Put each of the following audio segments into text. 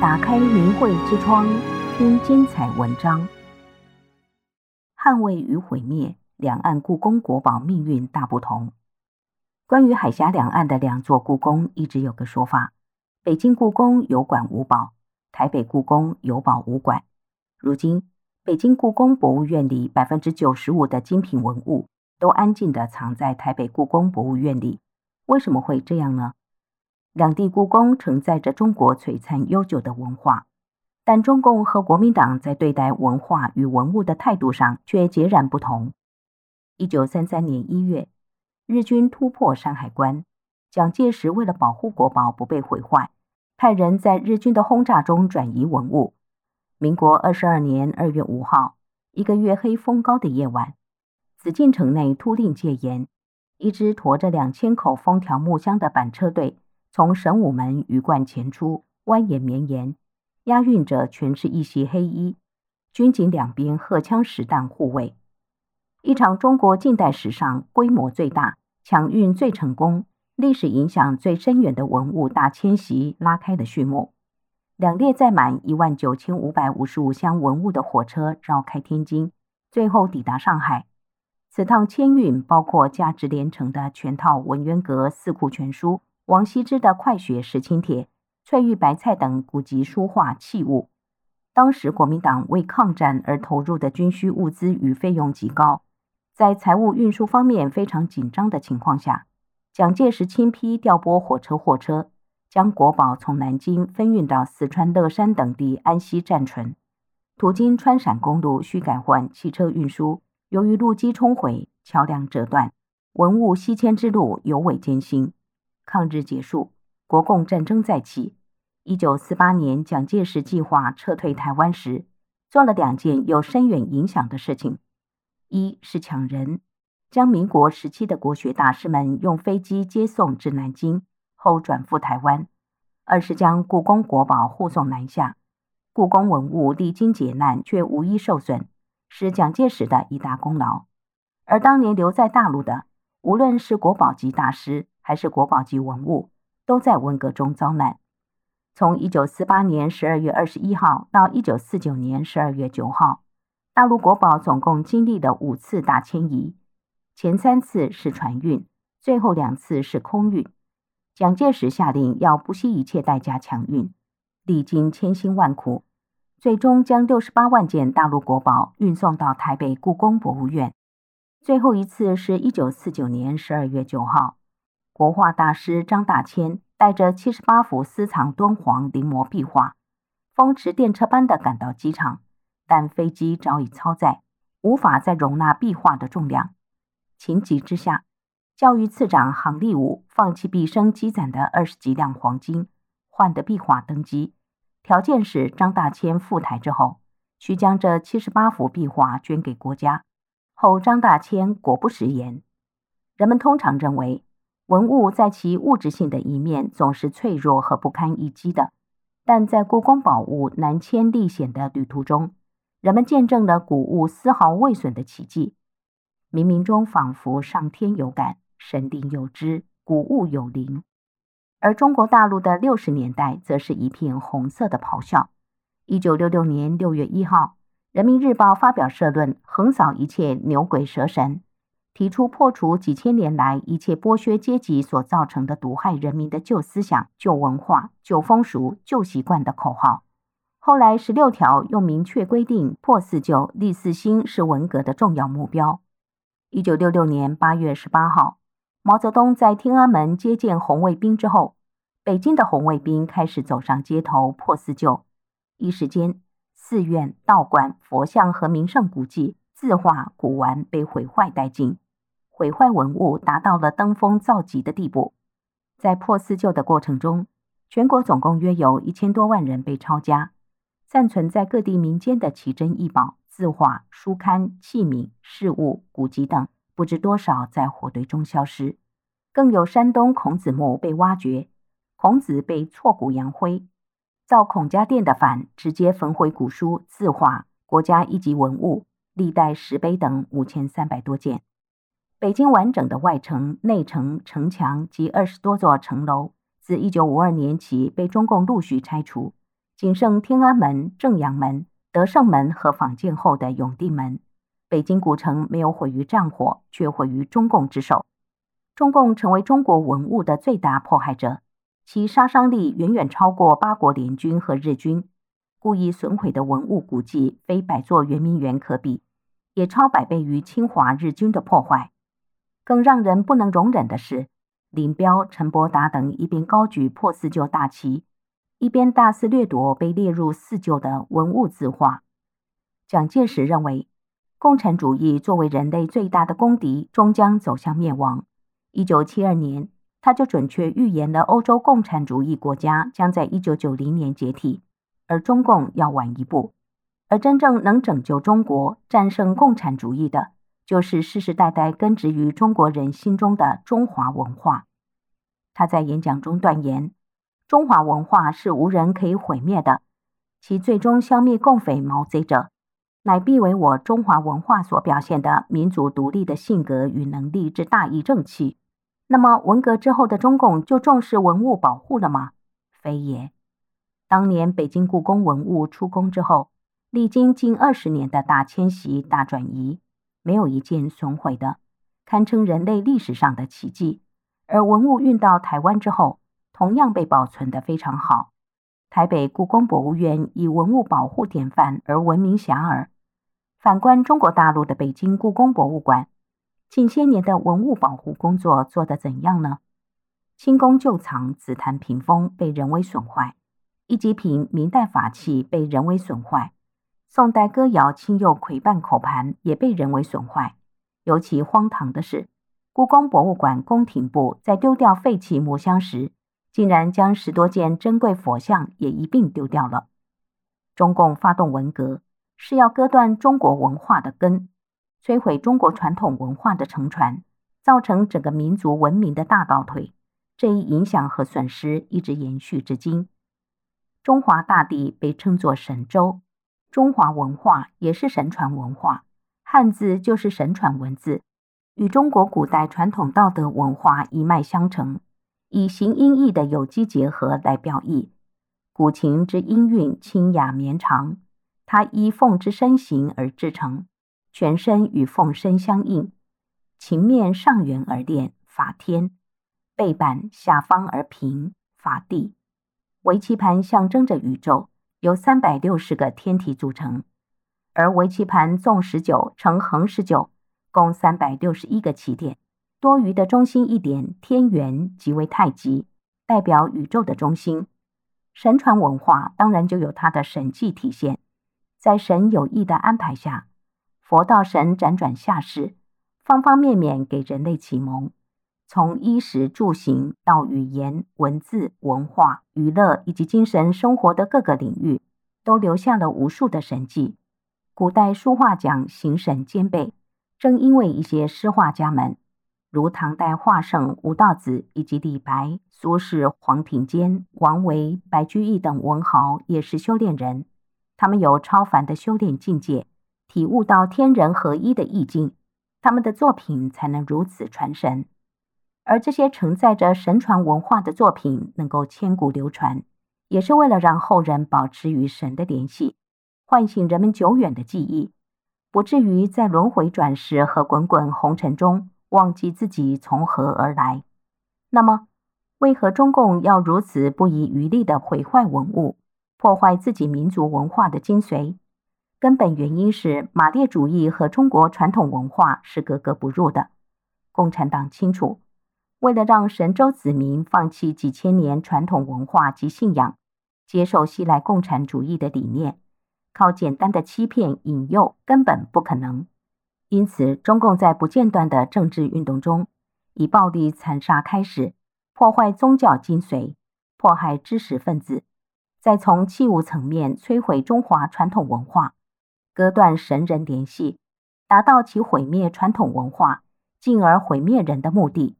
打开名慧之窗，听精彩文章。捍卫与毁灭，两岸故宫国宝命运大不同。关于海峡两岸的两座故宫，一直有个说法：北京故宫有馆无宝，台北故宫有宝无馆。如今，北京故宫博物院里百分之九十五的精品文物都安静地藏在台北故宫博物院里。为什么会这样呢？两地故宫承载着中国璀璨悠久的文化，但中共和国民党在对待文化与文物的态度上却截然不同。一九三三年一月，日军突破山海关，蒋介石为了保护国宝不被毁坏，派人在日军的轰炸中转移文物。民国二十二年二月五号，一个月黑风高的夜晚，紫禁城内突令戒严。一支驮着两千口封条木箱的板车队从神武门鱼贯前出，蜿蜒绵延，押运着全是一袭黑衣，军警两边荷枪实弹护卫。一场中国近代史上规模最大、抢运最成功、历史影响最深远的文物大迁徙拉开了序幕。两列载满一万九千五百五十五箱文物的火车绕开天津，最后抵达上海。此趟迁运包括价值连城的全套文渊阁四库全书、王羲之的《快雪时晴帖》、翠玉白菜等古籍书画器物。当时国民党为抗战而投入的军需物资与费用极高，在财务运输方面非常紧张的情况下，蒋介石亲批调拨火车货车，将国宝从南京分运到四川乐山等地安息暂存。途经川陕公路，需改换汽车运输。由于路基冲毁、桥梁折断，文物西迁之路尤为艰辛。抗日结束，国共战争再起。一九四八年，蒋介石计划撤退台湾时，做了两件有深远影响的事情：一是抢人，将民国时期的国学大师们用飞机接送至南京，后转赴台湾；二是将故宫国宝护送南下。故宫文物历经劫难，却无一受损。是蒋介石的一大功劳，而当年留在大陆的，无论是国宝级大师还是国宝级文物，都在文革中遭难。从一九四八年十二月二十一号到一九四九年十二月九号，大陆国宝总共经历了五次大迁移，前三次是船运，最后两次是空运。蒋介石下令要不惜一切代价抢运，历经千辛万苦。最终将六十八万件大陆国宝运送到台北故宫博物院。最后一次是一九四九年十二月九号，国画大师张大千带着七十八幅私藏敦煌临摹壁画，风驰电掣般的赶到机场，但飞机早已超载，无法再容纳壁画的重量。情急之下，教育次长杭立武放弃毕生积攒的二十几两黄金，换得壁画登机。条件是张大千赴台之后，需将这七十八幅壁画捐给国家。后张大千果不食言。人们通常认为，文物在其物质性的一面总是脆弱和不堪一击的，但在故宫宝物南迁历险的旅途中，人们见证了古物丝毫未损的奇迹。冥冥中仿佛上天有感，神灵有知，古物有灵。而中国大陆的六十年代则是一片红色的咆哮。一九六六年六月一号，《人民日报》发表社论，横扫一切牛鬼蛇神，提出破除几千年来一切剥削阶级所造成的毒害人民的旧思想、旧文化、旧风俗、旧习惯的口号。后来十六条又明确规定，破四旧、立四新是文革的重要目标。一九六六年八月十八号。毛泽东在天安门接见红卫兵之后，北京的红卫兵开始走上街头破四旧，一时间，寺院、道观、佛像和名胜古迹、字画、古玩被毁坏殆尽，毁坏文物达到了登峰造极的地步。在破四旧的过程中，全国总共约有一千多万人被抄家，暂存在各地民间的奇珍异宝、字画、书刊、器皿、饰物、古籍等。不知多少在火堆中消失，更有山东孔子墓被挖掘，孔子被挫骨扬灰；造孔家店的反直接焚毁古书、字画、国家一级文物、历代石碑等五千三百多件。北京完整的外城、内城、城墙及二十多座城楼，自一九五二年起被中共陆续拆除，仅剩天安门、正阳门、德胜门和仿建后的永定门。北京古城没有毁于战火，却毁于中共之手。中共成为中国文物的最大迫害者，其杀伤力远远超过八国联军和日军。故意损毁的文物古迹，非百座圆明园可比，也超百倍于侵华日军的破坏。更让人不能容忍的是，林彪、陈伯达等一边高举破四旧大旗，一边大肆掠夺被列入四旧的文物字画。蒋介石认为，共产主义作为人类最大的公敌，终将走向灭亡。一九七二年，他就准确预言了欧洲共产主义国家将在一九九零年解体，而中共要晚一步。而真正能拯救中国、战胜共产主义的，就是世世代代根植于中国人心中的中华文化。他在演讲中断言：“中华文化是无人可以毁灭的，其最终消灭共匪毛贼者，乃必为我中华文化所表现的民族独立的性格与能力之大义正气。”那么，文革之后的中共就重视文物保护了吗？非也。当年北京故宫文物出宫之后，历经近二十年的大迁徙、大转移，没有一件损毁的，堪称人类历史上的奇迹。而文物运到台湾之后，同样被保存得非常好。台北故宫博物院以文物保护典范而闻名遐迩。反观中国大陆的北京故宫博物馆。近些年的文物保护工作做得怎样呢？清宫旧藏紫檀屏风被人为损坏，一级品明代法器被人为损坏，宋代歌谣青釉葵瓣口盘也被人为损坏。尤其荒唐的是，故宫博物馆宫廷部在丢掉废弃木箱时，竟然将十多件珍贵佛像也一并丢掉了。中共发动文革，是要割断中国文化的根。摧毁中国传统文化的承传，造成整个民族文明的大倒退。这一影响和损失一直延续至今。中华大地被称作神州，中华文化也是神传文化，汉字就是神传文字，与中国古代传统道德文化一脉相承，以形音义的有机结合来表意。古琴之音韵清雅绵长，它依凤之身形而制成。全身与凤身相应，琴面上圆而练，法天；背板下方而平，法地。围棋盘象征着宇宙，由三百六十个天体组成，而围棋盘纵十九乘横十九，共三百六十一个棋点。多余的中心一点天元即为太极，代表宇宙的中心。神传文化当然就有它的神迹体现，在神有意的安排下。佛道神辗转下世，方方面面给人类启蒙，从衣食住行到语言、文字、文化、娱乐以及精神生活的各个领域，都留下了无数的神迹。古代书画讲形神兼备，正因为一些诗画家们，如唐代画圣吴道子以及李白、苏轼、黄庭坚、王维、白居易等文豪，也是修炼人，他们有超凡的修炼境界。体悟到天人合一的意境，他们的作品才能如此传神。而这些承载着神传文化的作品能够千古流传，也是为了让后人保持与神的联系，唤醒人们久远的记忆，不至于在轮回转世和滚滚红尘中忘记自己从何而来。那么，为何中共要如此不遗余力地毁坏文物，破坏自己民族文化的精髓？根本原因是马列主义和中国传统文化是格格不入的。共产党清楚，为了让神州子民放弃几千年传统文化及信仰，接受西来共产主义的理念，靠简单的欺骗引诱根本不可能。因此，中共在不间断的政治运动中，以暴力残杀开始，破坏宗教精髓，迫害知识分子，再从器物层面摧毁中华传统文化。割断神人联系，达到其毁灭传统文化，进而毁灭人的目的。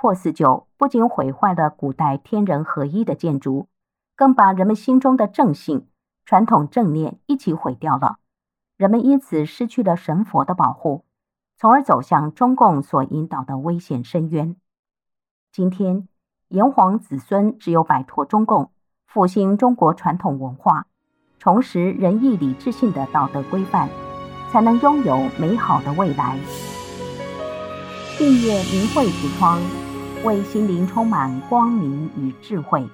破四旧不仅毁坏了古代天人合一的建筑更把人们心中的正性传统正念一起毁掉了。人们因此失去了神佛的保护从而走向中共所引导的危险深渊。今天炎黄子孙只有摆脱中共复兴中国传统文化重拾仁义礼智信的道德规范才能拥有美好的未来。订阅名慧橱窗。为心灵充满光明与智慧。